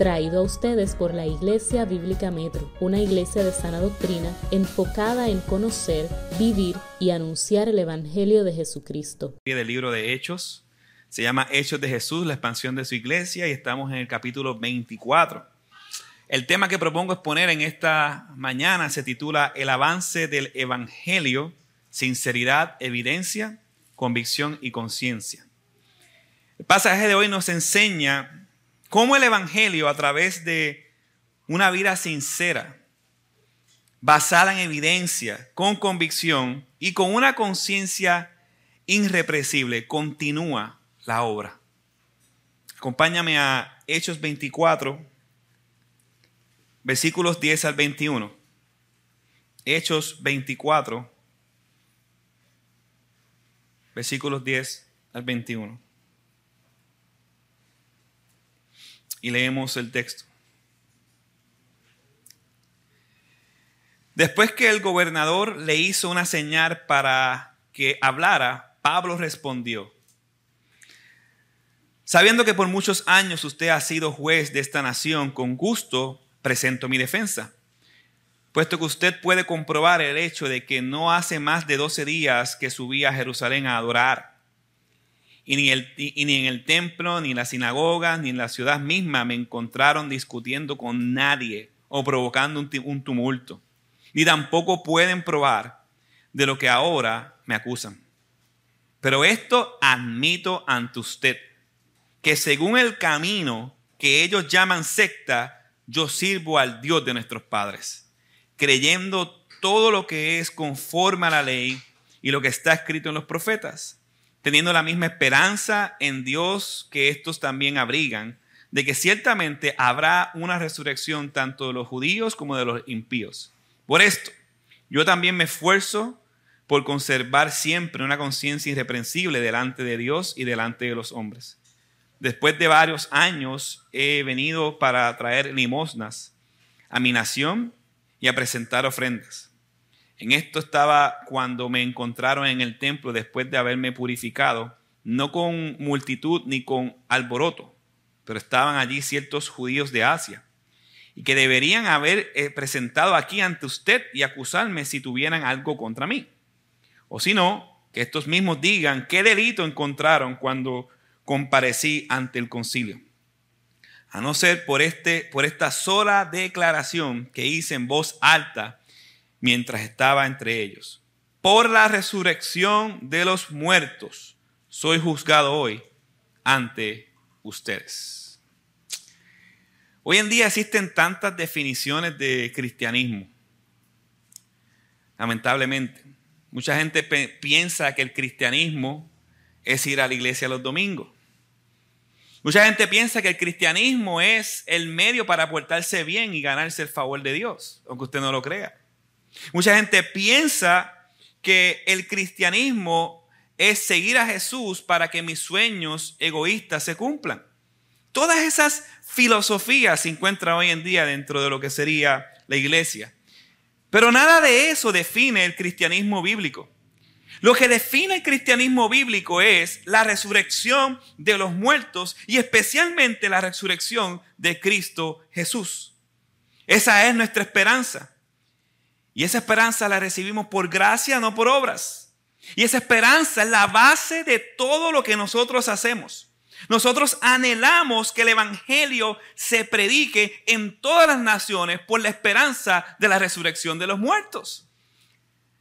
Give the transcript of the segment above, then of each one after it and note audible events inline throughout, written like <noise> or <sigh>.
traído a ustedes por la Iglesia Bíblica Metro, una iglesia de sana doctrina enfocada en conocer, vivir y anunciar el Evangelio de Jesucristo. Del libro de Hechos, se llama Hechos de Jesús, la expansión de su iglesia, y estamos en el capítulo 24. El tema que propongo exponer en esta mañana se titula El avance del Evangelio, sinceridad, evidencia, convicción y conciencia. El pasaje de hoy nos enseña cómo el Evangelio a través de una vida sincera, basada en evidencia, con convicción y con una conciencia irrepresible, continúa la obra. Acompáñame a Hechos 24, versículos 10 al 21. Hechos 24, versículos 10 al 21. Y leemos el texto. Después que el gobernador le hizo una señal para que hablara, Pablo respondió, sabiendo que por muchos años usted ha sido juez de esta nación, con gusto presento mi defensa, puesto que usted puede comprobar el hecho de que no hace más de 12 días que subí a Jerusalén a adorar y ni, en el templo, ni en la sinagoga, ni en la ciudad misma me encontraron discutiendo con nadie o provocando un, un tumulto. Ni tampoco pueden probar de lo que ahora me acusan. Pero esto admito ante usted, que según el camino que ellos llaman secta, yo sirvo al Dios de nuestros padres, creyendo todo lo que es conforme a la ley y lo que está escrito en los profetas teniendo la misma esperanza en Dios que estos también abrigan, de que ciertamente habrá una resurrección tanto de los judíos como de los impíos. Por esto, yo también me esfuerzo por conservar siempre una conciencia irreprensible delante de Dios y delante de los hombres. Después de varios años he venido para traer limosnas a mi nación y a presentar ofrendas. En esto estaba cuando me encontraron en el templo después de haberme purificado, no con multitud ni con alboroto, pero estaban allí ciertos judíos de Asia y que deberían haber eh, presentado aquí ante usted y acusarme si tuvieran algo contra mí. O si no, que estos mismos digan qué delito encontraron cuando comparecí ante el concilio. A no ser por, este, por esta sola declaración que hice en voz alta mientras estaba entre ellos. Por la resurrección de los muertos, soy juzgado hoy ante ustedes. Hoy en día existen tantas definiciones de cristianismo. Lamentablemente, mucha gente piensa que el cristianismo es ir a la iglesia los domingos. Mucha gente piensa que el cristianismo es el medio para portarse bien y ganarse el favor de Dios, aunque usted no lo crea. Mucha gente piensa que el cristianismo es seguir a Jesús para que mis sueños egoístas se cumplan. Todas esas filosofías se encuentran hoy en día dentro de lo que sería la iglesia. Pero nada de eso define el cristianismo bíblico. Lo que define el cristianismo bíblico es la resurrección de los muertos y especialmente la resurrección de Cristo Jesús. Esa es nuestra esperanza. Y esa esperanza la recibimos por gracia, no por obras. Y esa esperanza es la base de todo lo que nosotros hacemos. Nosotros anhelamos que el Evangelio se predique en todas las naciones por la esperanza de la resurrección de los muertos.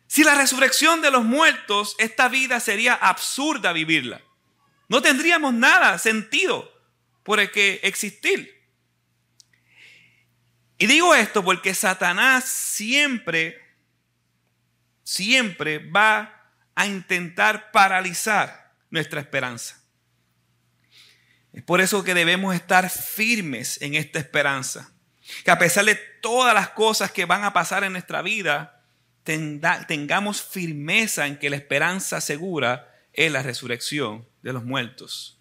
Si la resurrección de los muertos, esta vida sería absurda vivirla. No tendríamos nada sentido por el que existir. Y digo esto porque Satanás siempre, siempre va a intentar paralizar nuestra esperanza. Es por eso que debemos estar firmes en esta esperanza. Que a pesar de todas las cosas que van a pasar en nuestra vida, tengamos firmeza en que la esperanza segura es la resurrección de los muertos.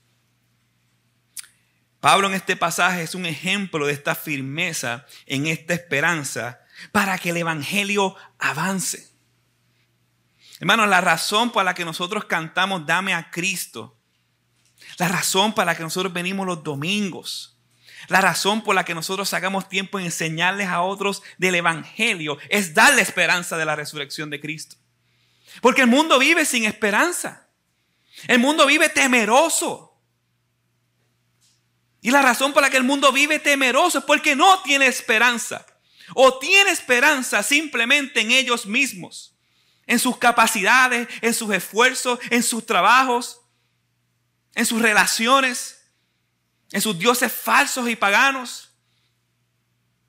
Pablo en este pasaje es un ejemplo de esta firmeza en esta esperanza para que el Evangelio avance. Hermanos, la razón por la que nosotros cantamos Dame a Cristo, la razón para la que nosotros venimos los domingos, La razón por la que nosotros sacamos tiempo en enseñarles a otros del Evangelio es darle esperanza de la resurrección de Cristo. Porque el mundo vive sin esperanza. El mundo vive temeroso. Y la razón por la que el mundo vive temeroso es porque no tiene esperanza. O tiene esperanza simplemente en ellos mismos, en sus capacidades, en sus esfuerzos, en sus trabajos, en sus relaciones, en sus dioses falsos y paganos.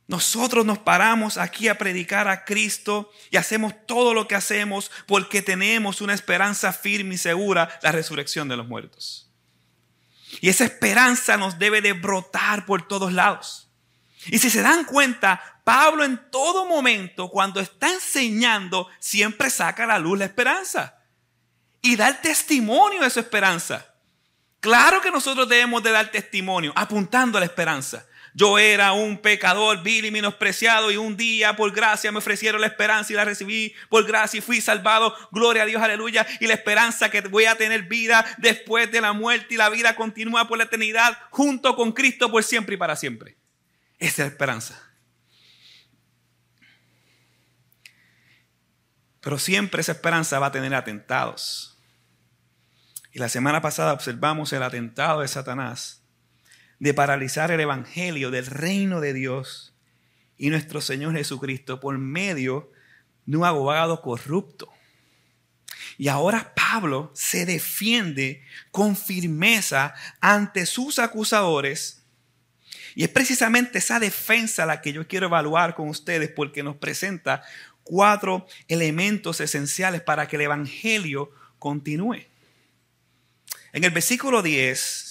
Nosotros nos paramos aquí a predicar a Cristo y hacemos todo lo que hacemos porque tenemos una esperanza firme y segura, la resurrección de los muertos. Y esa esperanza nos debe de brotar por todos lados. Y si se dan cuenta, Pablo en todo momento, cuando está enseñando, siempre saca a la luz la esperanza y da el testimonio de su esperanza. Claro que nosotros debemos de dar testimonio apuntando a la esperanza. Yo era un pecador vil y menospreciado y un día por gracia me ofrecieron la esperanza y la recibí por gracia y fui salvado. Gloria a Dios, aleluya. Y la esperanza que voy a tener vida después de la muerte y la vida continúa por la eternidad junto con Cristo por siempre y para siempre. Esa es la esperanza. Pero siempre esa esperanza va a tener atentados. Y la semana pasada observamos el atentado de Satanás de paralizar el Evangelio del reino de Dios y nuestro Señor Jesucristo por medio de un abogado corrupto. Y ahora Pablo se defiende con firmeza ante sus acusadores. Y es precisamente esa defensa la que yo quiero evaluar con ustedes porque nos presenta cuatro elementos esenciales para que el Evangelio continúe. En el versículo 10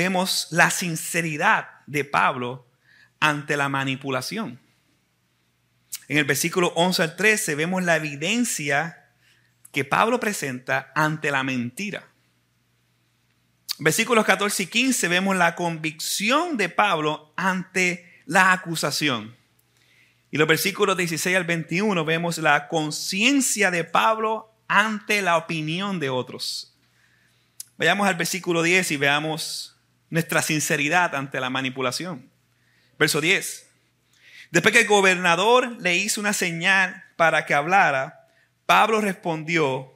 vemos la sinceridad de Pablo ante la manipulación. En el versículo 11 al 13 vemos la evidencia que Pablo presenta ante la mentira. Versículos 14 y 15 vemos la convicción de Pablo ante la acusación. Y los versículos 16 al 21 vemos la conciencia de Pablo ante la opinión de otros. Vayamos al versículo 10 y veamos nuestra sinceridad ante la manipulación. Verso 10. Después que el gobernador le hizo una señal para que hablara, Pablo respondió,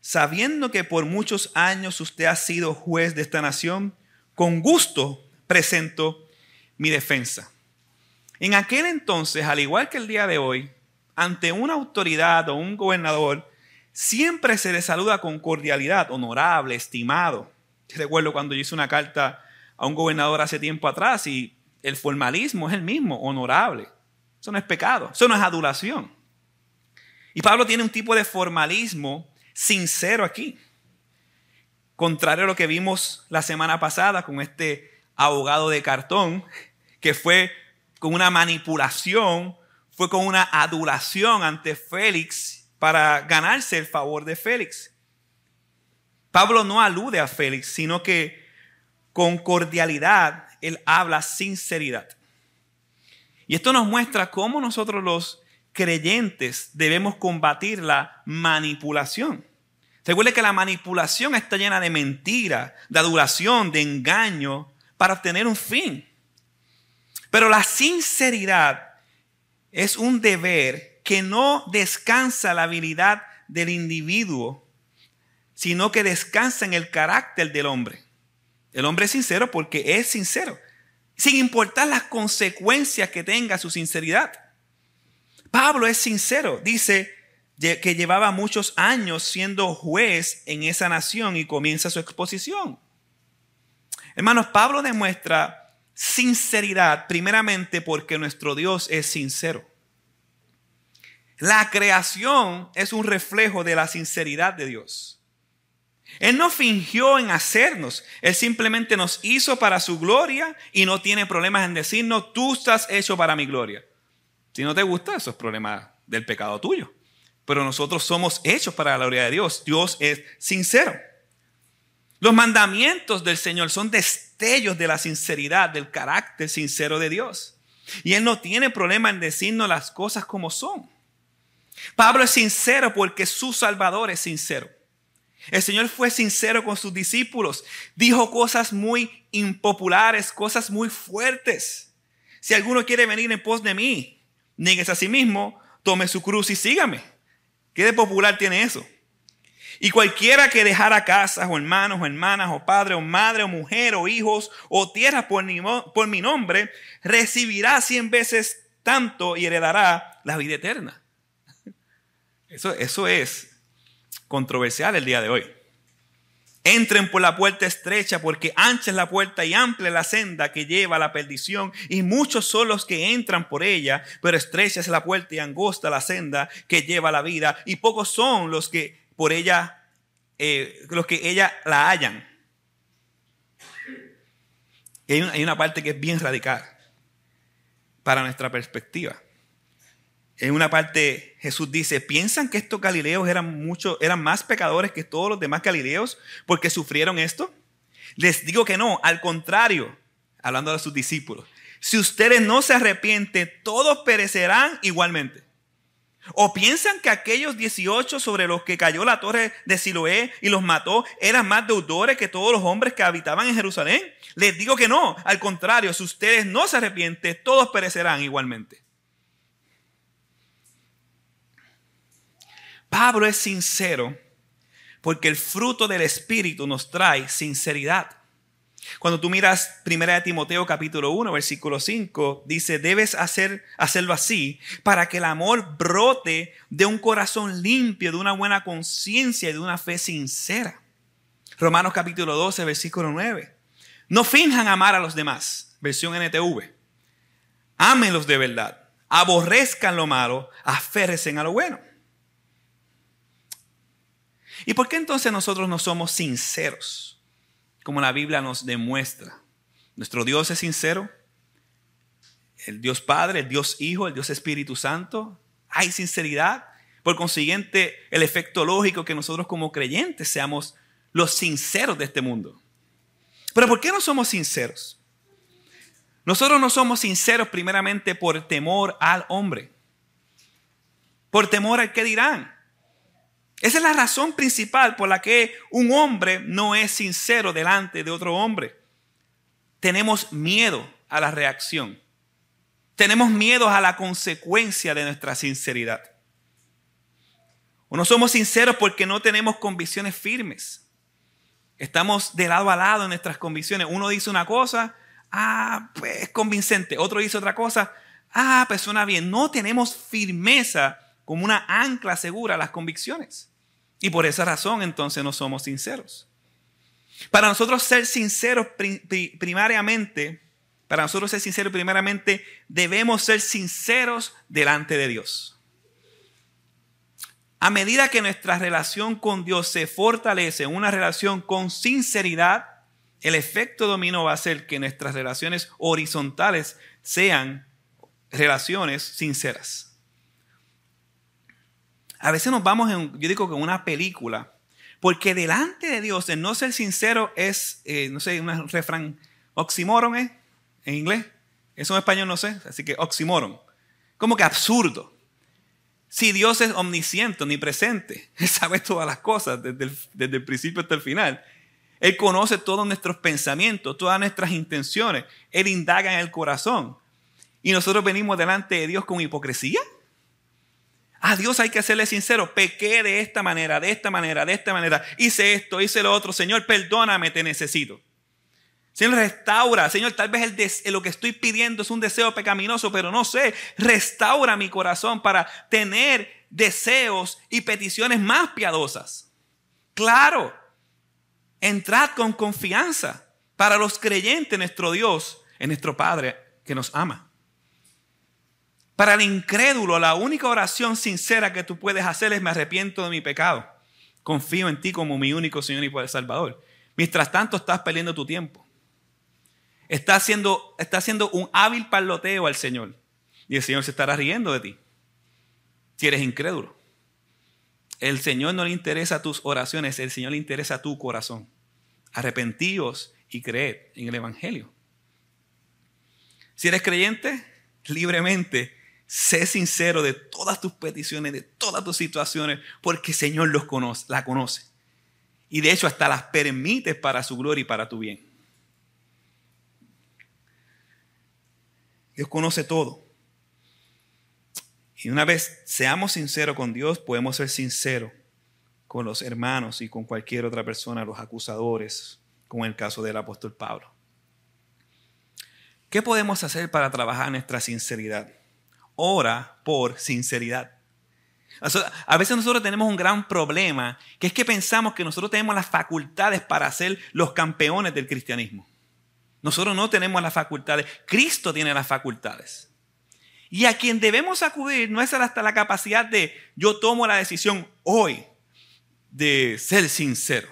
sabiendo que por muchos años usted ha sido juez de esta nación, con gusto presento mi defensa. En aquel entonces, al igual que el día de hoy, ante una autoridad o un gobernador, siempre se le saluda con cordialidad, honorable, estimado. Recuerdo cuando yo hice una carta a un gobernador hace tiempo atrás y el formalismo es el mismo, honorable. Eso no es pecado, eso no es adulación. Y Pablo tiene un tipo de formalismo sincero aquí. Contrario a lo que vimos la semana pasada con este abogado de cartón, que fue con una manipulación, fue con una adulación ante Félix para ganarse el favor de Félix. Pablo no alude a Félix, sino que con cordialidad, Él habla sinceridad. Y esto nos muestra cómo nosotros los creyentes debemos combatir la manipulación. Recuerde que la manipulación está llena de mentira, de adulación, de engaño, para obtener un fin. Pero la sinceridad es un deber que no descansa la habilidad del individuo, sino que descansa en el carácter del hombre. El hombre es sincero porque es sincero, sin importar las consecuencias que tenga su sinceridad. Pablo es sincero, dice que llevaba muchos años siendo juez en esa nación y comienza su exposición. Hermanos, Pablo demuestra sinceridad primeramente porque nuestro Dios es sincero. La creación es un reflejo de la sinceridad de Dios. Él no fingió en hacernos, Él simplemente nos hizo para su gloria y no tiene problemas en decirnos, tú estás hecho para mi gloria. Si no te gusta, eso es problema del pecado tuyo. Pero nosotros somos hechos para la gloria de Dios. Dios es sincero. Los mandamientos del Señor son destellos de la sinceridad, del carácter sincero de Dios. Y Él no tiene problema en decirnos las cosas como son. Pablo es sincero porque su Salvador es sincero. El Señor fue sincero con sus discípulos. Dijo cosas muy impopulares, cosas muy fuertes. Si alguno quiere venir en pos de mí, niegues a sí mismo, tome su cruz y sígame. ¿Qué de popular tiene eso? Y cualquiera que dejara casas o hermanos o hermanas o padre o madre o mujer o hijos o tierras por, por mi nombre, recibirá cien veces tanto y heredará la vida eterna. <laughs> Eso, eso es controversial el día de hoy. Entren por la puerta estrecha, porque ancha es la puerta y amplia la senda que lleva a la perdición, y muchos son los que entran por ella, pero estrecha es la puerta y angosta la senda que lleva a la vida, y pocos son los que por ella, eh, los que ella la hallan. hay una parte que es bien radical para nuestra perspectiva. En una parte Jesús dice, ¿piensan que estos galileos eran, mucho, eran más pecadores que todos los demás galileos porque sufrieron esto? Les digo que no, al contrario, hablando a sus discípulos, si ustedes no se arrepienten, todos perecerán igualmente. ¿O piensan que aquellos 18 sobre los que cayó la torre de Siloé y los mató eran más deudores que todos los hombres que habitaban en Jerusalén? Les digo que no, al contrario, si ustedes no se arrepienten, todos perecerán igualmente. Pablo es sincero porque el fruto del Espíritu nos trae sinceridad. Cuando tú miras 1 Timoteo capítulo 1, versículo 5, dice, debes hacer, hacerlo así para que el amor brote de un corazón limpio, de una buena conciencia y de una fe sincera. Romanos capítulo 12, versículo 9. No finjan amar a los demás, versión NTV. Ámenlos de verdad, aborrezcan lo malo, aférrense a lo bueno. ¿Y por qué entonces nosotros no somos sinceros? Como la Biblia nos demuestra. Nuestro Dios es sincero. El Dios Padre, el Dios Hijo, el Dios Espíritu Santo. Hay sinceridad. Por consiguiente, el efecto lógico que nosotros como creyentes seamos los sinceros de este mundo. Pero ¿por qué no somos sinceros? Nosotros no somos sinceros primeramente por temor al hombre. Por temor al que dirán. Esa es la razón principal por la que un hombre no es sincero delante de otro hombre. Tenemos miedo a la reacción. Tenemos miedo a la consecuencia de nuestra sinceridad. O no somos sinceros porque no tenemos convicciones firmes. Estamos de lado a lado en nuestras convicciones. Uno dice una cosa, ah, pues es convincente. Otro dice otra cosa, ah, pues suena bien. No tenemos firmeza como una ancla segura a las convicciones. Y por esa razón entonces no somos sinceros. Para nosotros ser sinceros primariamente, para nosotros ser sinceros primeramente, debemos ser sinceros delante de Dios. A medida que nuestra relación con Dios se fortalece, una relación con sinceridad, el efecto dominó va a ser que nuestras relaciones horizontales sean relaciones sinceras. A veces nos vamos, en, yo digo que en una película, porque delante de Dios el no ser sincero es, eh, no sé, un refrán, oxímoron ¿eh? en inglés. Eso en español no sé, así que oxímoron. Como que absurdo. Si Dios es omnisciente, omnipresente, <laughs> Él sabe todas las cosas desde el, desde el principio hasta el final. Él conoce todos nuestros pensamientos, todas nuestras intenciones. Él indaga en el corazón. Y nosotros venimos delante de Dios con hipocresía. A Dios hay que serle sincero. Pequé de esta manera, de esta manera, de esta manera. Hice esto, hice lo otro. Señor, perdóname, te necesito. Señor, restaura. Señor, tal vez el lo que estoy pidiendo es un deseo pecaminoso, pero no sé. Restaura mi corazón para tener deseos y peticiones más piadosas. Claro, entrad con confianza para los creyentes, nuestro Dios, en nuestro Padre que nos ama. Para el incrédulo, la única oración sincera que tú puedes hacer es me arrepiento de mi pecado. Confío en ti como mi único Señor y Salvador. Mientras tanto estás perdiendo tu tiempo. Estás haciendo, estás haciendo un hábil parloteo al Señor. Y el Señor se estará riendo de ti. Si eres incrédulo. El Señor no le interesa tus oraciones, el Señor le interesa tu corazón. Arrepentíos y creed en el Evangelio. Si eres creyente, libremente Sé sincero de todas tus peticiones, de todas tus situaciones, porque el Señor los conoce, la conoce. Y de hecho hasta las permites para su gloria y para tu bien. Dios conoce todo. Y una vez seamos sinceros con Dios, podemos ser sinceros con los hermanos y con cualquier otra persona, los acusadores, como en el caso del apóstol Pablo. ¿Qué podemos hacer para trabajar nuestra sinceridad? Ora por sinceridad. A veces nosotros tenemos un gran problema, que es que pensamos que nosotros tenemos las facultades para ser los campeones del cristianismo. Nosotros no tenemos las facultades, Cristo tiene las facultades. Y a quien debemos acudir no es hasta la capacidad de yo tomo la decisión hoy de ser sincero.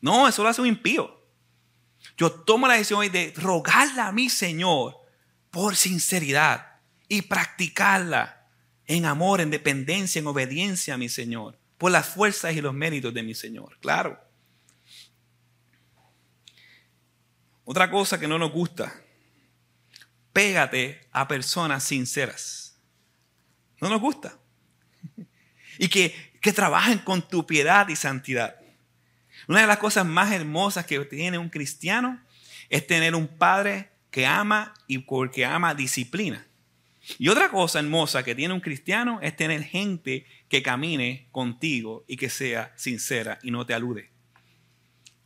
No, eso lo hace un impío. Yo tomo la decisión hoy de rogarle a mi Señor por sinceridad y practicarla en amor, en dependencia, en obediencia a mi Señor, por las fuerzas y los méritos de mi Señor. Claro. Otra cosa que no nos gusta pégate a personas sinceras. No nos gusta. Y que, que trabajen con tu piedad y santidad. Una de las cosas más hermosas que tiene un cristiano es tener un padre que ama y porque ama disciplina. Y otra cosa hermosa que tiene un cristiano es tener gente que camine contigo y que sea sincera y no te alude.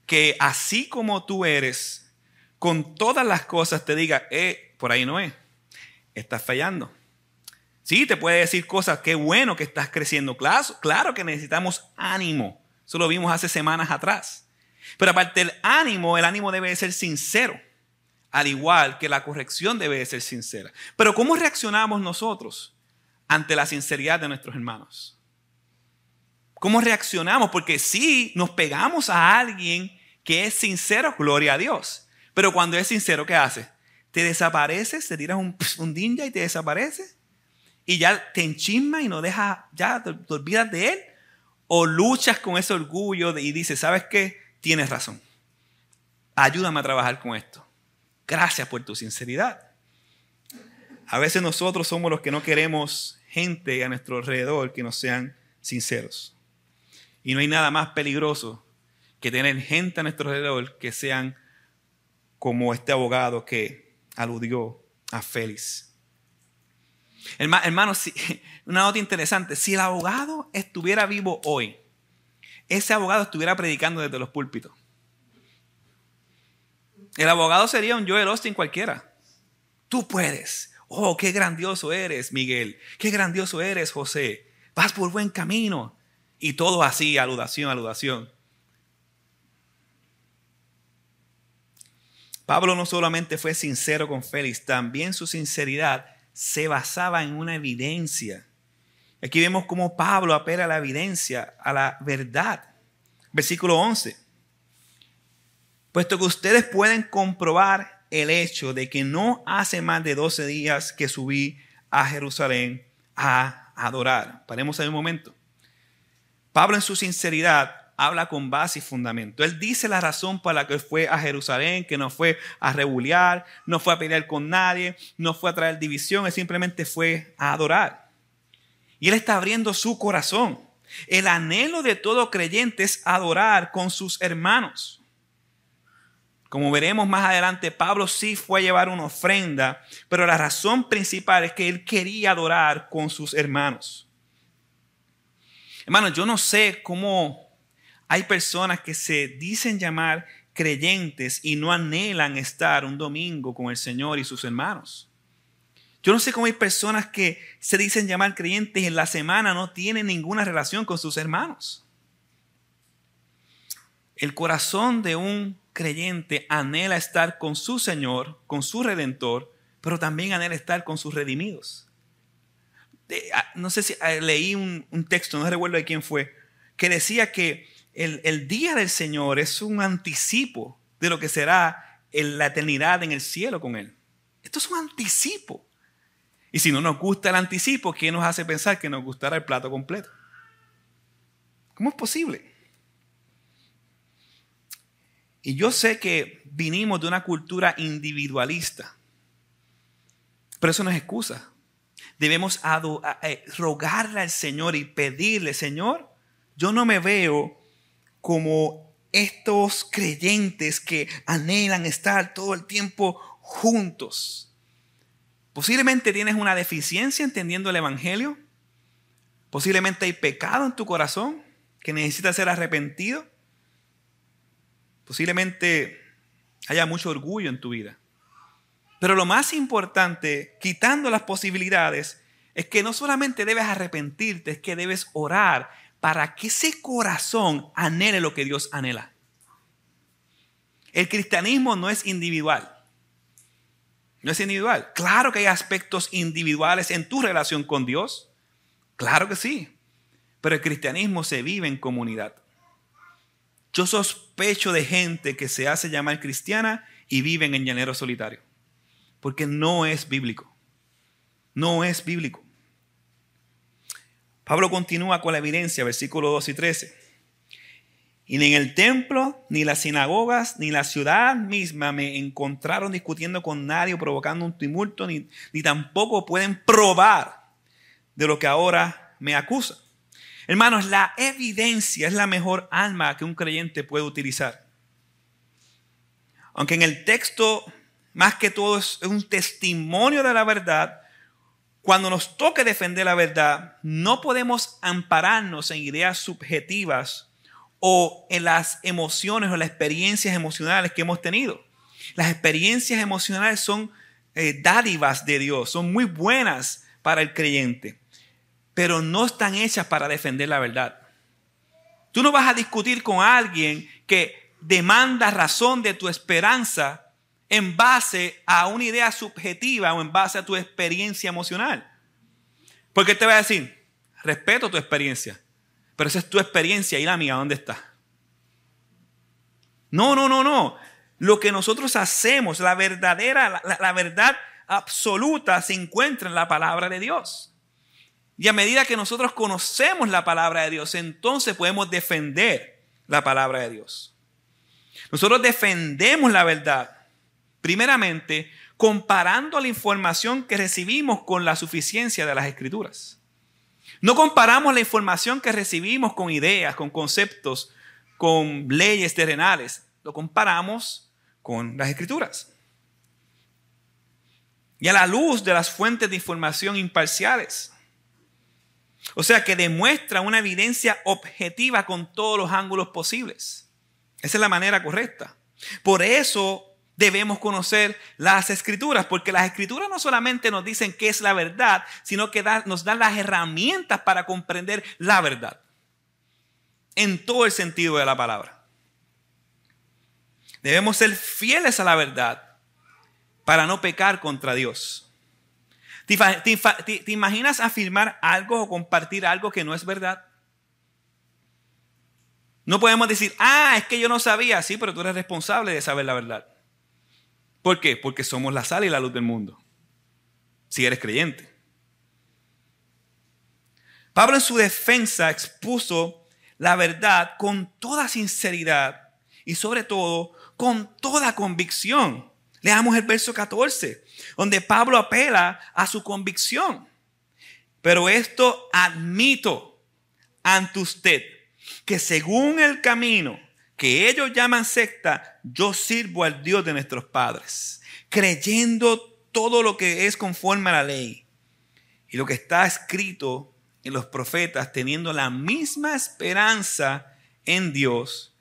Que así como tú eres, con todas las cosas te diga, eh, por ahí no es. Estás fallando. Sí, te puede decir cosas, qué bueno que estás creciendo. Claro, claro que necesitamos ánimo. Eso lo vimos hace semanas atrás. Pero aparte del ánimo, el ánimo debe ser sincero. Al igual que la corrección debe ser sincera. Pero ¿cómo reaccionamos nosotros ante la sinceridad de nuestros hermanos? ¿Cómo reaccionamos? Porque si nos pegamos a alguien que es sincero, gloria a Dios. Pero cuando es sincero, ¿qué hace? te desapareces, te tiras un, un ninja y te desapareces. Y ya te enchismas y no dejas, ya te, olvidas de él. O luchas con ese orgullo y dices, ¿sabes qué? Tienes razón. Ayúdame a trabajar con esto. Gracias por tu sinceridad. A veces nosotros somos los que no queremos gente a nuestro alrededor que no sean sinceros. Y no hay nada más peligroso que tener gente a nuestro alrededor que sean como este abogado que aludió a Félix. Hermano, <laughs> una nota interesante, si el abogado estuviera vivo hoy, ese abogado estuviera predicando desde los púlpitos. El abogado sería un Joel Austin cualquiera. Tú puedes. Oh, qué grandioso eres, Miguel. Qué grandioso eres, José. Vas por buen camino. Y todo así, aludación, aludación. Pablo no solamente fue sincero con Félix, también su sinceridad se basaba en una evidencia. Aquí vemos cómo Pablo apela a la evidencia, a la verdad. Versículo 11. Puesto que ustedes pueden comprobar el hecho de que no hace más de 12 días que subí a Jerusalén a adorar. Paremos ahí un momento. Pablo en su sinceridad habla con base y fundamento. Él dice la razón para la que fue a Jerusalén, que no fue a rebuliar, no fue a pelear con nadie, no fue a traer división, él simplemente fue a adorar. Y él está abriendo su corazón. El anhelo de todo creyente es adorar con sus hermanos. Como veremos más adelante, Pablo sí fue a llevar una ofrenda, pero la razón principal es que él quería adorar con sus hermanos. Hermanos, yo no sé cómo hay personas que se dicen llamar creyentes y no anhelan estar un domingo con el Señor y sus hermanos. Yo no sé cómo hay personas que se dicen llamar creyentes y en la semana no tienen ninguna relación con sus hermanos. El corazón de un creyente anhela estar con su Señor, con su Redentor, pero también anhela estar con sus redimidos. Ah, no sé si ah, leí un, texto, no recuerdo de quién fue, que decía que el, día del Señor es un anticipo de lo que será en la eternidad en el cielo con Él. Esto es un anticipo. Y si no nos gusta el anticipo, ¿qué nos hace pensar que nos gustará el plato completo? ¿Cómo es posible? Y yo sé que vinimos de una cultura individualista, pero eso no es excusa. Debemos eh, rogarle al Señor y pedirle, Señor, yo no me veo como estos creyentes que anhelan estar todo el tiempo juntos. Posiblemente tienes una deficiencia entendiendo el Evangelio. Posiblemente hay pecado en tu corazón que necesita ser arrepentido. Posiblemente haya mucho orgullo en tu vida. Pero lo más importante, quitando las posibilidades, es que no solamente debes arrepentirte, es que debes orar para que ese corazón anhele lo que Dios anhela. El cristianismo no es individual. No es individual. Claro que hay aspectos individuales en tu relación con Dios. Claro que sí. Pero el cristianismo se vive en comunidad. Yo sospecho de gente que se hace llamar cristiana y viven en llanero solitario. Porque no es bíblico. No es bíblico. Pablo continúa con la evidencia, versículos 2 y 13. Y ni en el templo, ni las sinagogas, ni la ciudad misma me encontraron discutiendo con nadie o provocando un tumulto, ni, ni tampoco pueden probar de lo que ahora me acusa. Hermanos, la evidencia es la mejor alma que un creyente puede utilizar. Aunque en el texto, más que todo, es un testimonio de la verdad, cuando nos toque defender la verdad, no podemos ampararnos en ideas subjetivas o en las emociones o las experiencias emocionales que hemos tenido. Las experiencias emocionales son eh, dádivas de Dios, son muy buenas para el creyente, pero no están hechas para defender la verdad. Tú no vas a discutir con alguien que demanda razón de tu esperanza en base a una idea subjetiva o en base a tu experiencia emocional. Porque te va a decir, respeto tu experiencia, pero esa es tu experiencia y la mía, ¿dónde está? No, no, no, no. Lo que nosotros hacemos, la verdadera, la, la verdad absoluta se encuentra en la palabra de Dios. Y a medida que nosotros conocemos la palabra de Dios, entonces podemos defender la palabra de Dios. Nosotros defendemos la verdad Primeramente, comparando la información que recibimos con la suficiencia de las escrituras. No comparamos la información que recibimos con ideas, con conceptos, con leyes terrenales. Lo comparamos con las escrituras. Y a la luz de las fuentes de información imparciales. O sea, que demuestra una evidencia objetiva con todos los ángulos posibles. Esa es la manera correcta. Por eso debemos conocer las escrituras, porque las escrituras no solamente nos dicen qué es la verdad, sino que nos dan las herramientas para comprender la verdad, en todo el sentido de la palabra. Debemos ser fieles a la verdad para no pecar contra Dios. ¿Te, imaginas afirmar algo o compartir algo que no es verdad? No podemos decir, ah, es que yo no sabía, sí, pero tú eres responsable de saber la verdad. ¿Por qué? Porque somos la sal y la luz del mundo. Si eres creyente. Pablo en su defensa expuso la verdad con toda sinceridad y sobre todo con toda convicción. Leamos el verso 14, donde Pablo apela a su convicción. Pero esto admito ante usted, que según el camino que ellos llaman secta, yo sirvo al Dios de nuestros padres, creyendo todo lo que es conforme a la ley y lo que está escrito en los profetas, teniendo la misma esperanza en Dios,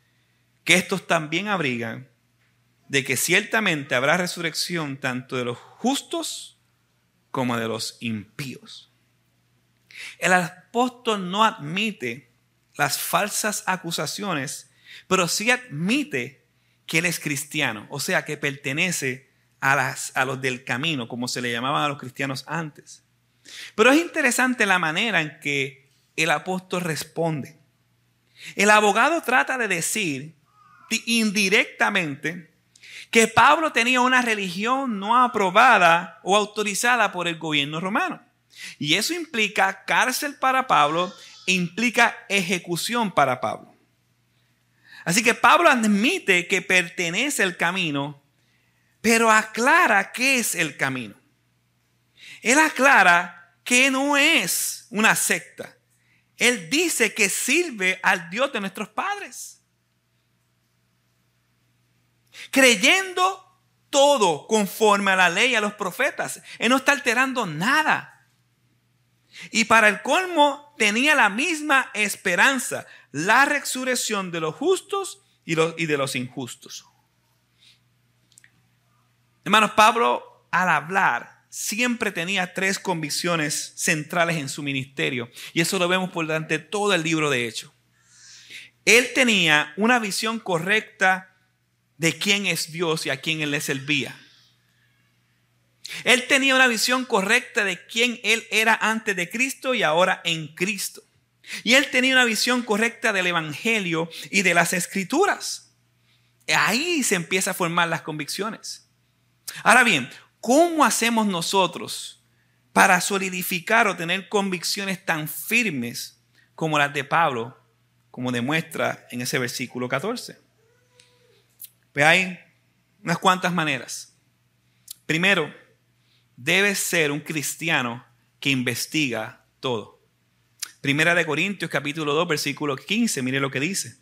que estos también abrigan, de que ciertamente habrá resurrección tanto de los justos como de los impíos. El apóstol no admite las falsas acusaciones pero sí admite que él es cristiano, o sea, que pertenece a, las, a los del camino, como se le llamaban a los cristianos antes. Pero es interesante la manera en que el apóstol responde. El abogado trata de decir indirectamente que Pablo tenía una religión no aprobada o autorizada por el gobierno romano. Y eso implica cárcel para Pablo, implica ejecución para Pablo. Así que Pablo admite que pertenece al camino, pero aclara qué es el camino. Él aclara que no es una secta. Él dice que sirve al Dios de nuestros padres. Creyendo todo conforme a la ley y a los profetas. Él no está alterando nada. Y para el colmo tenía la misma esperanza, la resurrección de los justos y, de los injustos. Hermanos, Pablo al hablar siempre tenía tres convicciones centrales en su ministerio. Y eso lo vemos por durante todo el libro de Hechos. Él tenía una visión correcta de quién es Dios y a quién Él le servía. Él tenía una visión correcta de quién Él era antes de Cristo y ahora en Cristo. Y Él tenía una visión correcta del Evangelio y de las Escrituras. Ahí se empieza a formar las convicciones. Ahora bien, ¿cómo hacemos nosotros para solidificar o tener convicciones tan firmes como las de Pablo, como demuestra en ese versículo 14? Pues hay unas cuantas maneras. Primero, debes ser un cristiano que investiga todo. Primera de Corintios capítulo 2 versículo 15, mire lo que dice.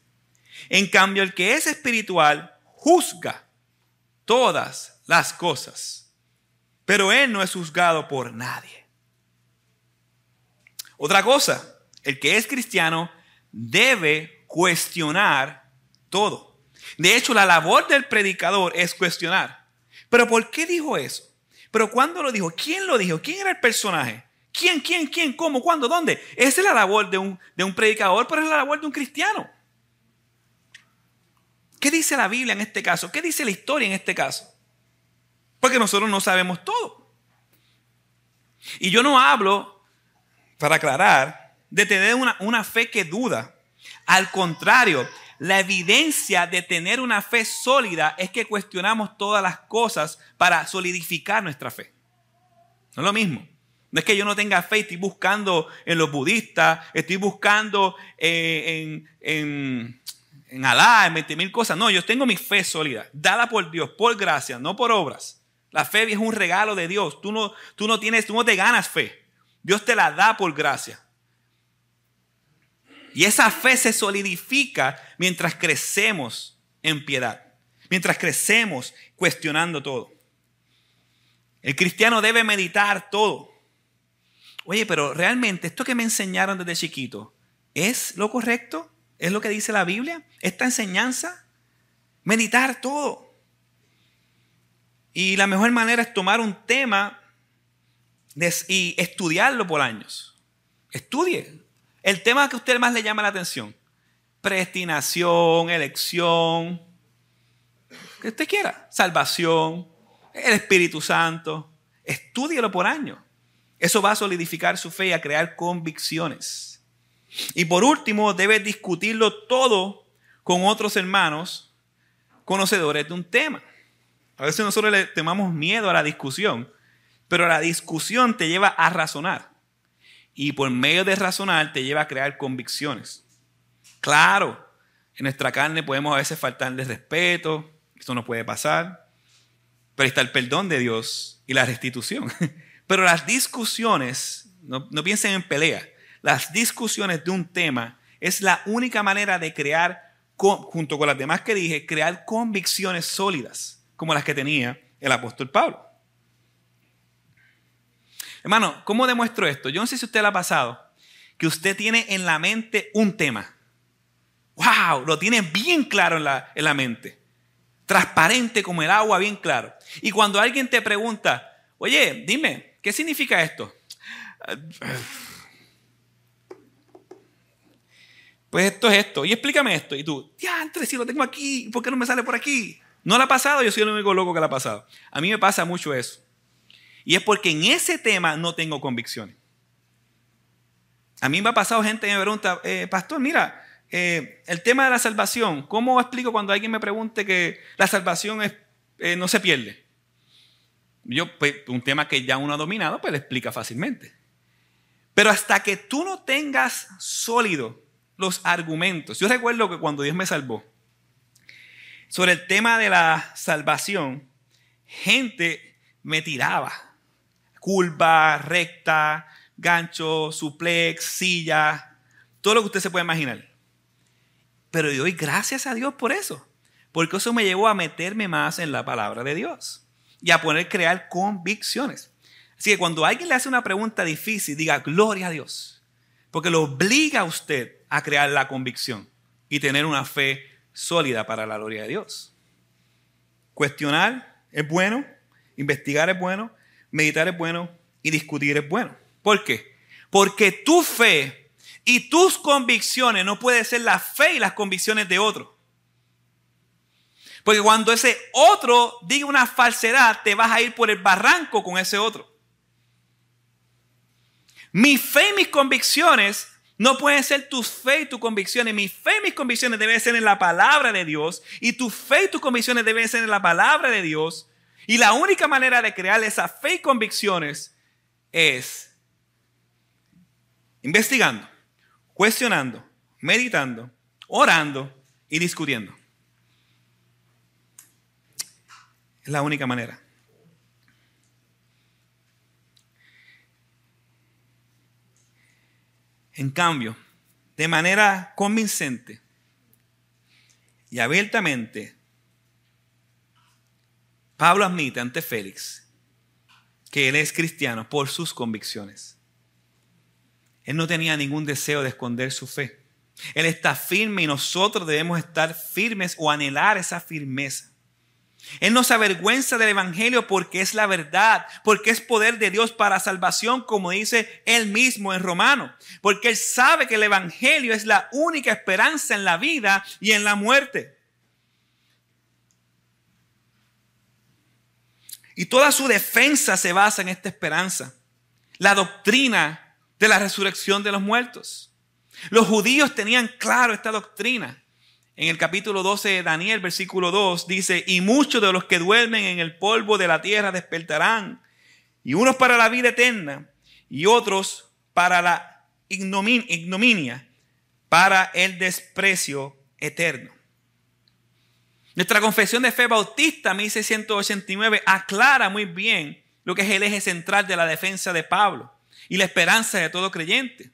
En cambio, el que es espiritual juzga todas las cosas pero Él no es juzgado por nadie. Otra cosa, el que es cristiano debe cuestionar todo. De hecho, la labor del predicador es cuestionar. Pero ¿por qué dijo eso? ¿Pero cuándo lo dijo? ¿Quién lo dijo? ¿Quién era el personaje? ¿Quién, quién, quién, cómo, cuándo, dónde? Esa es la labor de un, de un predicador, pero es la labor de un cristiano. ¿Qué dice la Biblia en este caso? ¿Qué dice la historia en este caso? Porque nosotros no sabemos todo. Y yo no hablo, para aclarar, de tener una, una fe que duda. Al contrario, la evidencia de tener una fe sólida es que cuestionamos todas las cosas para solidificar nuestra fe. No es lo mismo. No es que yo no tenga fe estoy buscando en los budistas, estoy buscando eh, en, en, en Alá, en 20 mil cosas. No, yo tengo mi fe sólida, dada por Dios, por gracia, no por obras. La fe es un regalo de Dios. Tú no, tú no tienes, tú no te ganas fe. Dios te la da por gracia. Y esa fe se solidifica mientras crecemos en piedad, mientras crecemos cuestionando todo. El cristiano debe meditar todo. Oye, pero realmente esto que me enseñaron desde chiquito, ¿es lo correcto? ¿Es lo que dice la Biblia? ¿Esta enseñanza? Meditar todo. Y la mejor manera es tomar un tema y estudiarlo por años. Estudie. El tema que a usted más le llama la atención. Predestinación, elección, que usted quiera. Salvación, el Espíritu Santo. Estúdielo por años. Eso va a solidificar su fe y a crear convicciones. Y por último, debe discutirlo todo con otros hermanos conocedores de un tema. A veces nosotros le temamos miedo a la discusión, pero la discusión te lleva a razonar. Y por medio de razonar te lleva a crear convicciones. Claro, en nuestra carne podemos a veces faltarle respeto, esto no puede pasar, pero está el perdón de Dios y la restitución. <laughs> Pero las discusiones, no, no piensen en pelea, las discusiones de un tema es la única manera de crear, junto con las demás que dije, crear convicciones sólidas como las que tenía el apóstol Pablo. Hermano, ¿cómo demuestro esto? Yo no sé si usted lo ha pasado, que usted tiene en la mente un tema. ¡Wow! Lo tiene bien claro en la, en la mente. Transparente como el agua, bien claro. Y cuando alguien te pregunta, oye, dime, ¿qué significa esto? Pues esto es esto. Y explícame esto. Y tú, ya, entre si lo tengo aquí, ¿por qué no me sale por aquí? ¿No le ha pasado? Yo soy el único loco que le ha pasado. A mí me pasa mucho eso. Y es porque en ese tema no tengo convicciones. A mí me ha pasado gente que me pregunta, eh, pastor, mira, eh, el tema de la salvación, ¿cómo explico cuando alguien me pregunte que la salvación eh, no se pierde? Yo, pues, un tema que ya uno ha dominado, pues le explica fácilmente. Pero hasta que tú no tengas sólido los argumentos, yo recuerdo que cuando Dios me salvó, sobre el tema de la salvación, gente me tiraba. Curva, recta, gancho, suplex, silla, todo lo que usted se puede imaginar. Pero yo doy gracias a Dios por eso. porque eso me llevó a meterme más en la palabra de Dios y a poder crear convicciones. Así que cuando alguien le hace una pregunta difícil, diga gloria a Dios, porque lo obliga a usted a crear la convicción y tener una fe sólida para la gloria de Dios. Cuestionar es bueno, investigar es bueno, meditar es bueno y discutir es bueno. ¿Por qué? Porque tu fe y tus convicciones no pueden ser la fe y las convicciones de otro. Porque cuando ese otro diga una falsedad, te vas a ir por el barranco con ese otro. Mi fe y mis convicciones no pueden ser tus fe y tus convicciones. Mi fe y mis convicciones deben ser en la palabra de Dios. Y tu fe y tus convicciones deben ser en la palabra de Dios. Y la única manera de crear esa fe y convicciones es investigando, cuestionando, meditando, orando y discutiendo. Es la única manera. En cambio, de manera convincente y abiertamente, Pablo admite ante Félix que él es cristiano por sus convicciones. Él no tenía ningún deseo de esconder su fe. Él está firme y nosotros debemos estar firmes o anhelar esa firmeza. Él no se avergüenza del Evangelio porque es la verdad, porque es poder de Dios para salvación, como dice él mismo en Romano, porque él sabe que el Evangelio es la única esperanza en la vida y en la muerte. Y toda su defensa se basa en esta esperanza, la doctrina de la resurrección de los muertos. Los judíos tenían claro esta doctrina. En el capítulo 12 de Daniel, versículo 2, dice, y muchos de los que duermen en el polvo de la tierra despertarán, y unos para la vida eterna, y otros para la ignominia, para el desprecio eterno. Nuestra confesión de fe bautista 1689 aclara muy bien lo que es el eje central de la defensa de Pablo y la esperanza de todo creyente.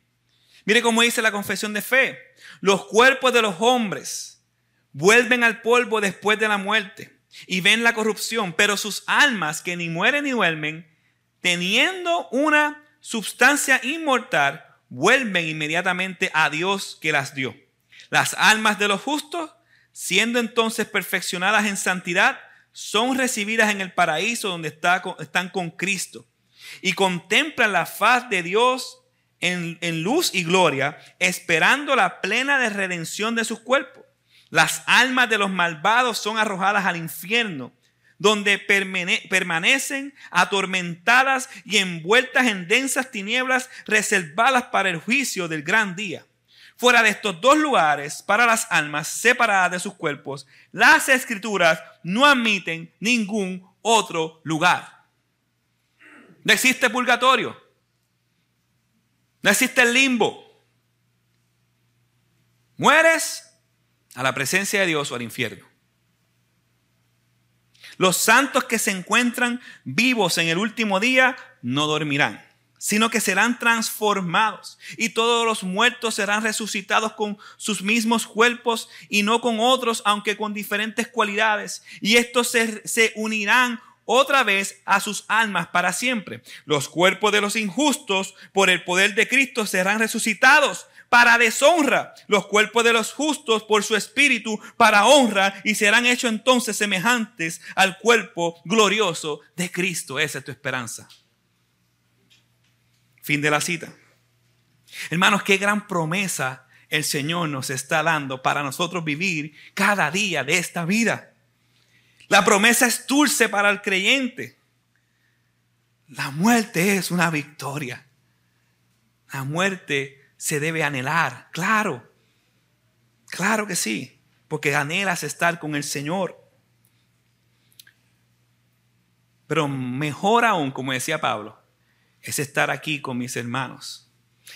Mire cómo dice la confesión de fe. Los cuerpos de los hombres vuelven al polvo después de la muerte y ven la corrupción, pero sus almas que ni mueren ni duermen, teniendo una sustancia inmortal, vuelven inmediatamente a Dios que las dio. Las almas de los justos, siendo entonces perfeccionadas en santidad, son recibidas en el paraíso donde están con Cristo y contemplan la faz de Dios en, luz y gloria, esperando la plena de redención de sus cuerpos. Las almas de los malvados son arrojadas al infierno, donde permanecen atormentadas y envueltas en densas tinieblas reservadas para el juicio del gran día. Fuera de estos dos lugares, para las almas separadas de sus cuerpos, las escrituras no admiten ningún otro lugar. No existe purgatorio. No existe el limbo. Mueres a la presencia de Dios o al infierno. Los santos que se encuentran vivos en el último día no dormirán, sino que serán transformados. Y todos los muertos serán resucitados con sus mismos cuerpos y no con otros, aunque con diferentes cualidades. Y estos se, se unirán otra vez a sus almas para siempre. Los cuerpos de los injustos por el poder de Cristo serán resucitados para deshonra, los cuerpos de los justos por su espíritu para honra y serán hechos entonces semejantes al cuerpo glorioso de Cristo. Esa es tu esperanza. Fin de la cita. Hermanos, qué gran promesa el Señor nos está dando para nosotros vivir cada día de esta vida. La promesa es dulce para el creyente. La muerte es una victoria. La muerte se debe anhelar, claro. Claro que sí, porque anhelas estar con el Señor. Pero mejor aún, como decía Pablo, es estar aquí con mis hermanos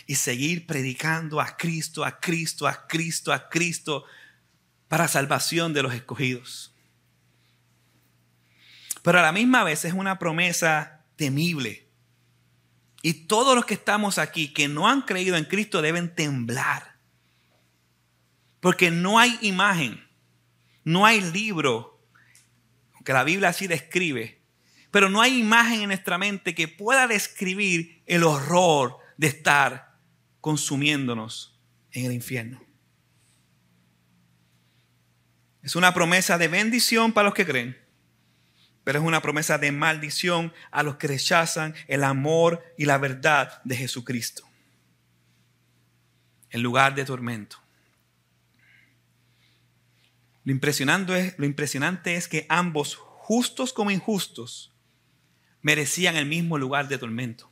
y seguir predicando a Cristo, a Cristo, a Cristo, a Cristo para salvación de los escogidos. Pero a la misma vez es una promesa temible. Y todos los que estamos aquí que no han creído en Cristo deben temblar. Porque no hay imagen No hay libro, que la Biblia así describe, pero no hay imagen en nuestra mente que pueda describir el horror de estar consumiéndonos en el infierno. Es una promesa de bendición para los que creen, pero es una promesa de maldición a los que rechazan el amor y la verdad de Jesucristo. El lugar de tormento. Lo impresionante, es, lo impresionante es que ambos, justos como injustos, merecían el mismo lugar de tormento.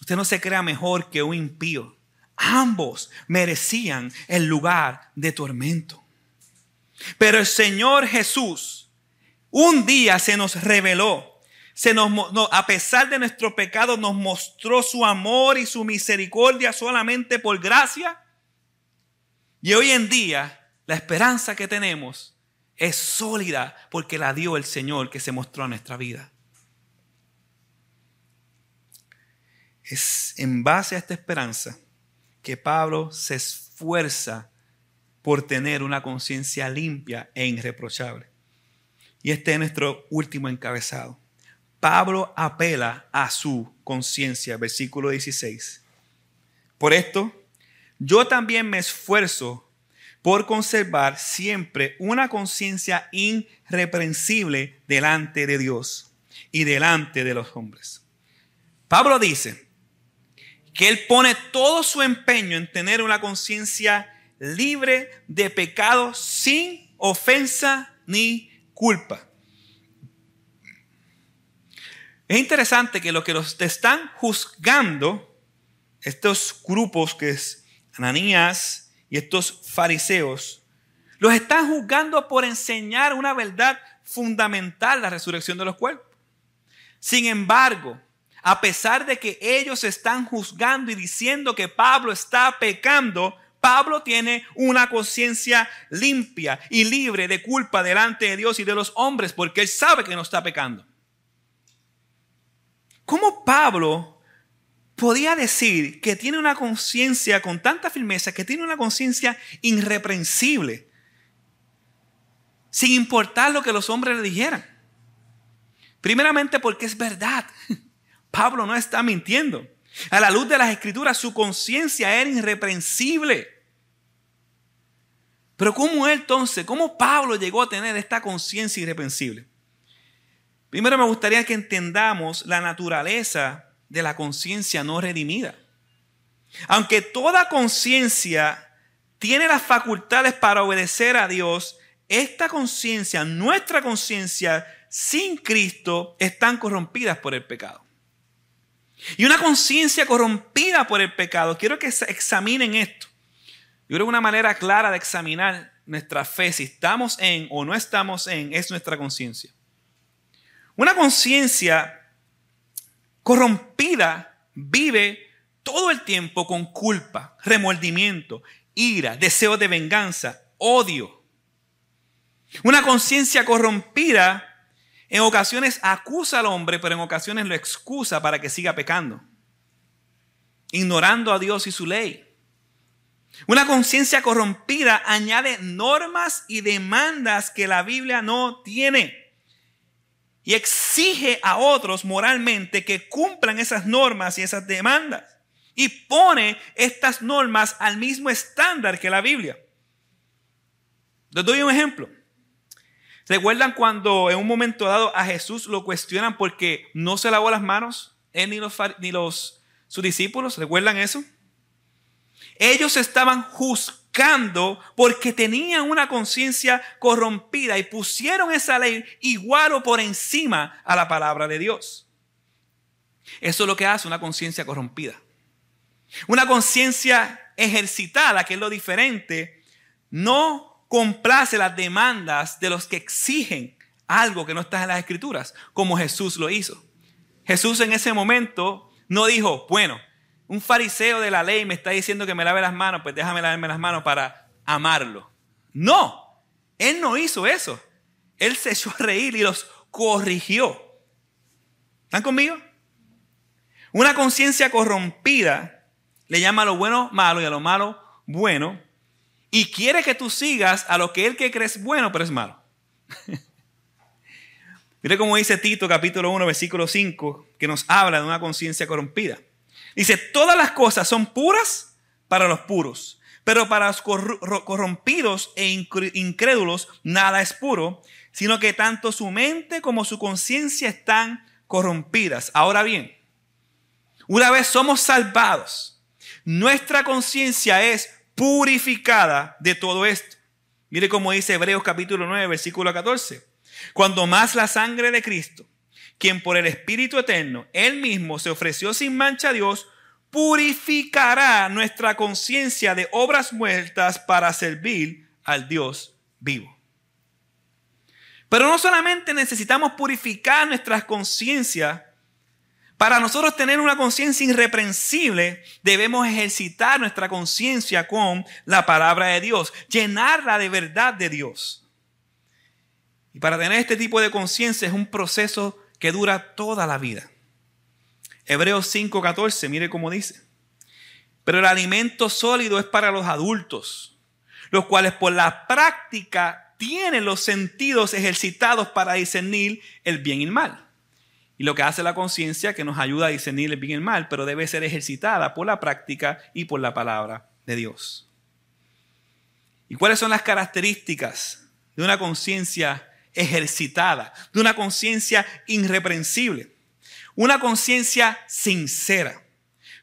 Usted no se crea mejor que un impío. Ambos merecían el lugar de tormento. Pero el Señor Jesús un día se nos reveló. Se nos, a pesar de nuestro pecado, nos mostró su amor y su misericordia solamente por gracia. Y hoy en día, la esperanza que tenemos es sólida porque la dio el Señor que se mostró en nuestra vida. Es en base a esta esperanza que Pablo se esfuerza por tener una conciencia limpia e irreprochable. Y este es nuestro último encabezado. Pablo apela a su conciencia, versículo 16. Por esto, yo también me esfuerzo por conservar siempre una conciencia irreprensible delante de Dios y delante de los hombres. Pablo dice que él pone todo su empeño en tener una conciencia libre de pecado sin ofensa ni culpa. Es interesante que lo que los están juzgando, estos grupos que es Ananías y estos fariseos, los están juzgando por enseñar una verdad fundamental, la resurrección de los cuerpos. Sin embargo, a pesar de que ellos están juzgando y diciendo que Pablo está pecando, Pablo tiene una conciencia limpia y libre de culpa delante de Dios y de los hombres porque él sabe que no está pecando. ¿Cómo Pablo podía decir que tiene una conciencia con tanta firmeza, que tiene una conciencia irreprensible, sin importar lo que los hombres le dijeran? Primeramente porque es verdad. Pablo no está mintiendo. A la luz de las escrituras, su conciencia era irreprensible. Pero ¿cómo entonces, cómo Pablo llegó a tener esta conciencia irreprensible? Primero me gustaría que entendamos la naturaleza de la conciencia no redimida. Aunque toda conciencia tiene las facultades para obedecer a Dios, esta conciencia, nuestra conciencia sin Cristo, están corrompidas por el pecado. Y una conciencia corrompida por el pecado, quiero que examinen esto. Yo creo que una manera clara de examinar nuestra fe, si estamos en o no estamos en, es nuestra conciencia. Una conciencia corrompida vive todo el tiempo con culpa, remordimiento, ira, deseo de venganza, odio. Una conciencia corrompida en ocasiones acusa al hombre, pero en ocasiones lo excusa para que siga pecando, ignorando a Dios y su ley. Una conciencia corrompida añade normas y demandas que la Biblia no tiene y exige a otros moralmente que cumplan esas normas y esas demandas y pone estas normas al mismo estándar que la Biblia. Les doy un ejemplo. ¿Recuerdan cuando en un momento dado a Jesús lo cuestionan porque no se lavó las manos? Él ni los, ni los sus discípulos. ¿Recuerdan eso? Ellos estaban juzgando porque tenían una conciencia corrompida y pusieron esa ley igual o por encima a la palabra de Dios. Eso es lo que hace una conciencia corrompida. Una conciencia ejercitada, que es lo diferente, no complace las demandas de los que exigen algo que no está en las escrituras, como Jesús lo hizo. Jesús en ese momento no dijo, bueno, un fariseo de la ley me está diciendo que me lave las manos, pues déjame lavarme las manos para amarlo. No, él no hizo eso. Él se echó a reír y los corrigió. ¿Están conmigo? Una conciencia corrompida le llama a lo bueno malo y a lo malo bueno y quiere que tú sigas a lo que él que crees bueno, pero es malo. <laughs> Mire cómo dice Tito capítulo 1, versículo 5, que nos habla de una conciencia corrompida. Dice, todas las cosas son puras para los puros, pero para los corrompidos e incrédulos nada es puro, sino que tanto su mente como su conciencia están corrompidas. Ahora bien, una vez somos salvados, nuestra conciencia es purificada de todo esto. Mire cómo dice Hebreos capítulo 9, versículo 14. Cuando más la sangre de Cristo, quien por el Espíritu Eterno, él mismo se ofreció sin mancha a Dios, purificará nuestra conciencia de obras muertas para servir al Dios vivo. Pero no solamente necesitamos purificar nuestras conciencias, para nosotros tener una conciencia irreprensible, debemos ejercitar nuestra conciencia con la palabra de Dios, llenarla de verdad de Dios. Y para tener este tipo de conciencia es un proceso que dura toda la vida. Hebreos 5:14, mire cómo dice. Pero el alimento sólido es para los adultos, los cuales por la práctica tienen los sentidos ejercitados para discernir el bien y el mal. Y lo que hace la conciencia que nos ayuda a discernir el bien y el mal, pero debe ser ejercitada por la práctica y por la palabra de Dios. ¿Y cuáles son las características de una conciencia ejercitada, de una conciencia irreprensible? Una conciencia sincera,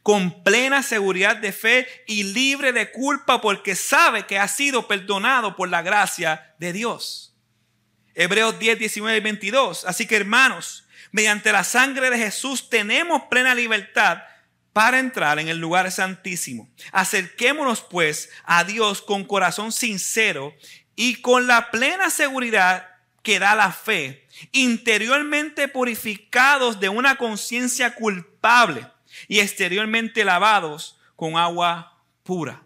con plena seguridad de fe y libre de culpa porque sabe que ha sido perdonado por la gracia de Dios. Hebreos 10, 19 y 22. Así que hermanos, mediante la sangre de Jesús tenemos plena libertad para entrar en el lugar santísimo. Acerquémonos pues a Dios con corazón sincero y con la plena seguridad que da la fe, interiormente purificados de una conciencia culpable y exteriormente lavados con agua pura.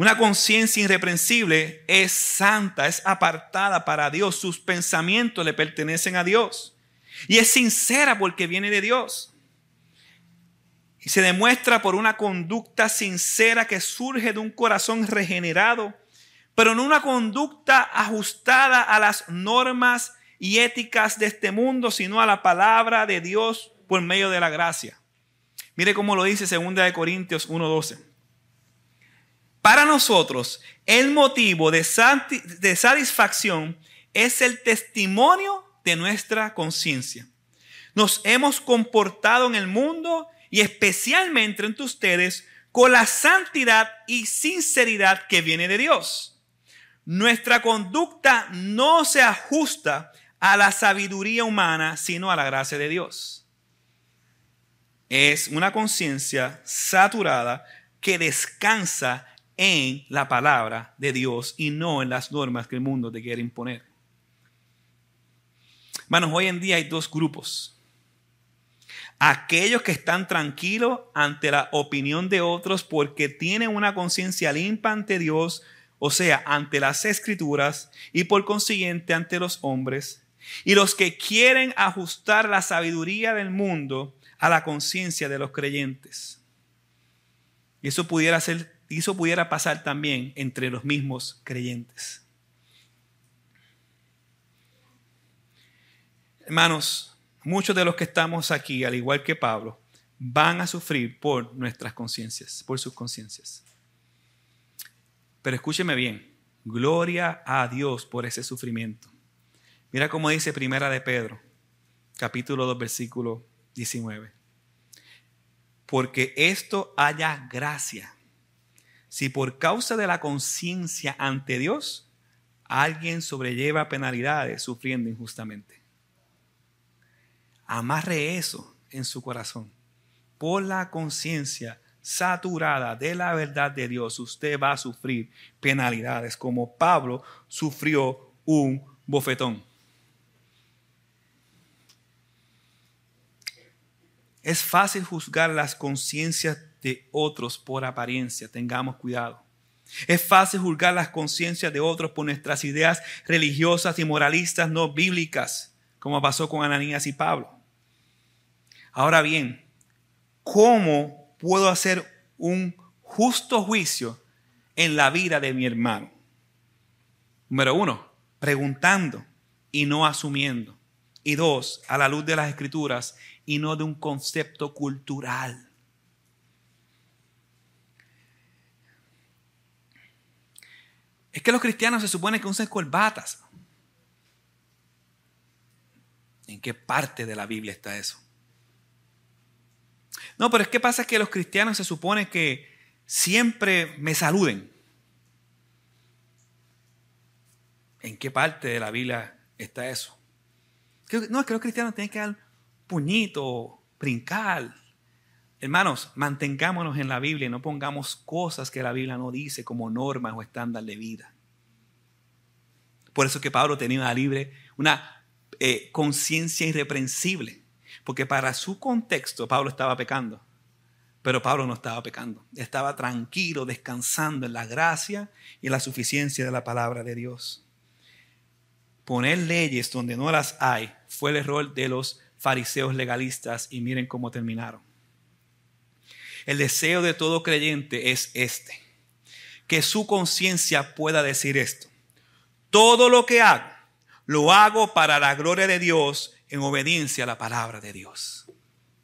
Una conciencia irreprensible es santa, es apartada para Dios, sus pensamientos le pertenecen a Dios. Y es sincera porque viene de Dios. Y se demuestra por una conducta sincera que surge de un corazón regenerado, pero no una conducta ajustada a las normas y éticas de este mundo, sino a la palabra de Dios por medio de la gracia. Mire cómo lo dice 2 Corintios 1.12. Para nosotros, el motivo de, satisfacción es el testimonio de nuestra conciencia. Nos hemos comportado en el mundo y especialmente entre ustedes con la santidad y sinceridad que viene de Dios. Nuestra conducta no se ajusta a la sabiduría humana, sino a la gracia de Dios. Es una conciencia saturada que descansa en la palabra de Dios y no en las normas que el mundo te quiere imponer. Hermanos, hoy en día hay dos grupos. Aquellos que están tranquilos ante la opinión de otros porque tienen una conciencia limpia ante Dios, o sea, ante las escrituras y por consiguiente ante los hombres. Y los que quieren ajustar la sabiduría del mundo a la conciencia de los creyentes. Y eso pudiera ser y eso pudiera pasar también entre los mismos creyentes. Hermanos, muchos de los que estamos aquí, al igual que Pablo, van a sufrir por nuestras conciencias, por sus conciencias. Pero escúcheme bien, gloria a Dios por ese sufrimiento. Mira cómo dice Primera de Pedro, capítulo 2, versículo 19. Porque esto haya gracia si por causa de la conciencia ante Dios alguien sobrelleva penalidades sufriendo injustamente. Amarre eso en su corazón. Por la conciencia saturada de la verdad de Dios, usted va a sufrir penalidades como Pablo sufrió un bofetón. Es fácil juzgar las conciencias de otros por apariencia. Tengamos cuidado. Es fácil juzgar las conciencias de otros por nuestras ideas religiosas y moralistas no bíblicas, como pasó con Ananías y Pablo. Ahora bien, ¿cómo puedo hacer un justo juicio en la vida de mi hermano? Número uno, preguntando y no asumiendo. Y dos, a la luz de las escrituras y no de un concepto cultural. Es que los cristianos se supone que usan colbatas. ¿En qué parte de la Biblia está eso? No, pero es que pasa que los cristianos se supone que siempre me saluden. ¿En qué parte de la Biblia está eso? No, es que los cristianos tienen que dar puñito, brincar. Hermanos, mantengámonos en la Biblia y no pongamos cosas que la Biblia no dice como normas o estándar de vida. Por eso que Pablo tenía una libre, una eh, conciencia irreprensible. Porque para su contexto Pablo estaba pecando. Pero Pablo no estaba pecando. Estaba tranquilo, descansando en la gracia y en la suficiencia de la palabra de Dios. Poner leyes donde no las hay fue el error de los fariseos legalistas y miren cómo terminaron. El deseo de todo creyente es este, que su conciencia pueda decir esto. Todo lo que hago, lo hago para la gloria de Dios en obediencia a la palabra de Dios.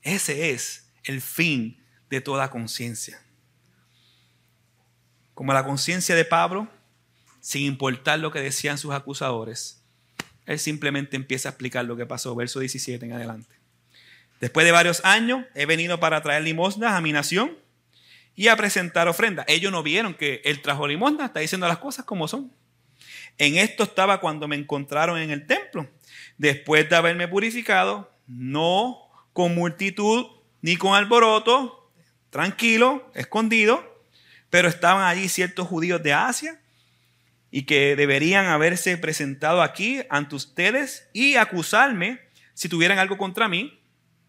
Ese es el fin de toda conciencia. Como la conciencia de Pablo, sin importar lo que decían sus acusadores, él simplemente empieza a explicar lo que pasó, verso 17 en adelante. Después de varios años he venido para traer limosnas a mi nación y a presentar ofrendas. Ellos no vieron que él trajo limosnas, está diciendo las cosas como son. En esto estaba cuando me encontraron en el templo. Después de haberme purificado, no con multitud ni con alboroto, tranquilo, escondido, pero estaban allí ciertos judíos de Asia y que deberían haberse presentado aquí ante ustedes y acusarme si tuvieran algo contra mí.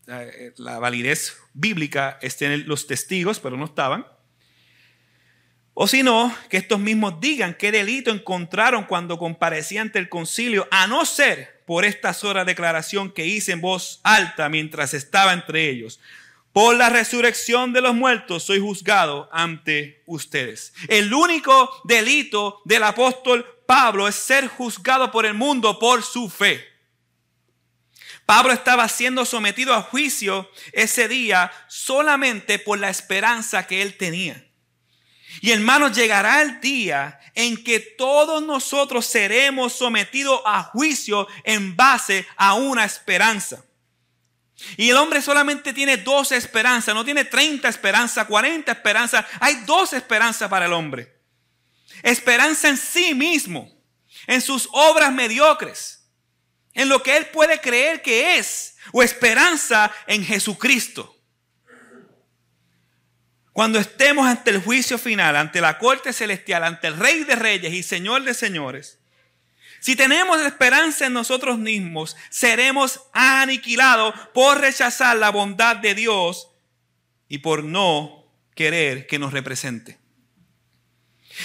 La validez bíblica es tener los testigos, pero no estaban. O si no, que estos mismos digan qué delito encontraron cuando comparecía ante el concilio, a no ser por esta sola declaración que hice en voz alta mientras estaba entre ellos. Por la resurrección de los muertos soy juzgado ante ustedes. El único delito del apóstol Pablo es ser juzgado por el mundo por su fe. Pablo estaba siendo sometido a juicio ese día solamente por la esperanza que él tenía. Y hermanos, llegará el día en que todos nosotros seremos sometidos a juicio en base a una esperanza. Y el hombre solamente tiene dos esperanzas, no tiene 30 esperanzas, 40 esperanzas, hay dos esperanzas para el hombre. Esperanza en sí mismo, en sus obras mediocres, en lo que él puede creer que es, o esperanza en Jesucristo. Cuando estemos ante el juicio final, ante la corte celestial, ante el Rey de Reyes y Señor de Señores, si tenemos esperanza en nosotros mismos, seremos aniquilados por rechazar la bondad de Dios y por no querer que nos represente.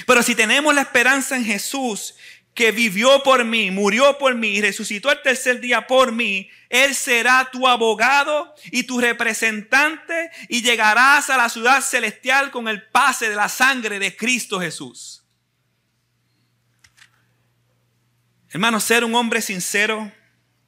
Pero si tenemos la esperanza en Jesús, que vivió por mí, murió por mí y resucitó el tercer día por mí, Él será tu abogado y tu representante y llegarás a la ciudad celestial con el pase de la sangre de Cristo Jesús. Hermano, ser un hombre sincero,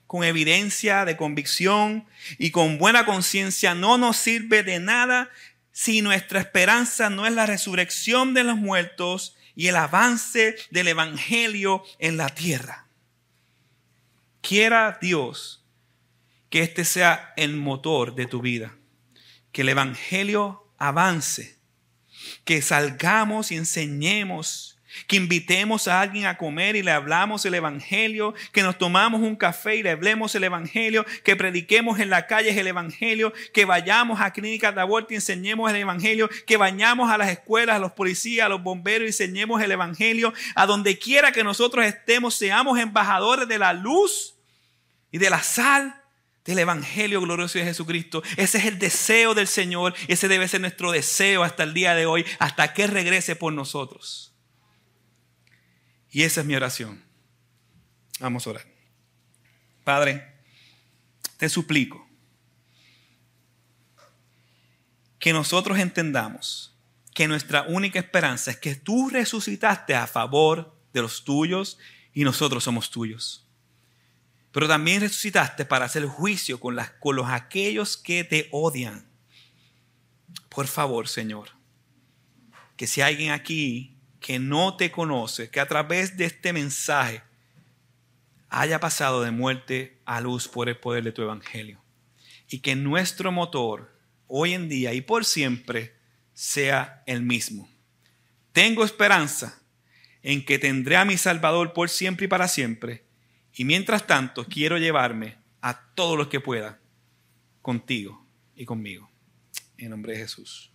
con evidencia de convicción y con buena conciencia no nos sirve de nada si nuestra esperanza no es la resurrección de los muertos y el avance del Evangelio en la tierra. Quiera Dios que este sea el motor de tu vida, que el Evangelio avance, que salgamos y enseñemos que invitemos a alguien a comer y le hablamos el Evangelio, que nos tomamos un café y le hablemos el Evangelio, que prediquemos en la calle el Evangelio, que vayamos a clínicas de aborto y enseñemos el Evangelio, que vayamos a las escuelas, a los policías, a los bomberos y enseñemos el Evangelio, a donde quiera que nosotros estemos, seamos embajadores de la luz y de la sal del Evangelio glorioso de Jesucristo. Ese es el deseo del Señor, ese debe ser nuestro deseo hasta el día de hoy, hasta que regrese por nosotros. Y esa es mi oración. Vamos a orar. Padre, te suplico que nosotros entendamos que nuestra única esperanza es que tú resucitaste a favor de los tuyos y nosotros somos tuyos. Pero también resucitaste para hacer juicio con, con los aquellos que te odian. Por favor, Señor, que si alguien aquí que no te conoce, que a través de este mensaje haya pasado de muerte a luz por el poder de tu evangelio. Y que nuestro motor hoy en día y por siempre sea el mismo. Tengo esperanza en que tendré a mi Salvador por siempre y para siempre. Y mientras tanto quiero llevarme a todos los que pueda contigo y conmigo. En nombre de Jesús.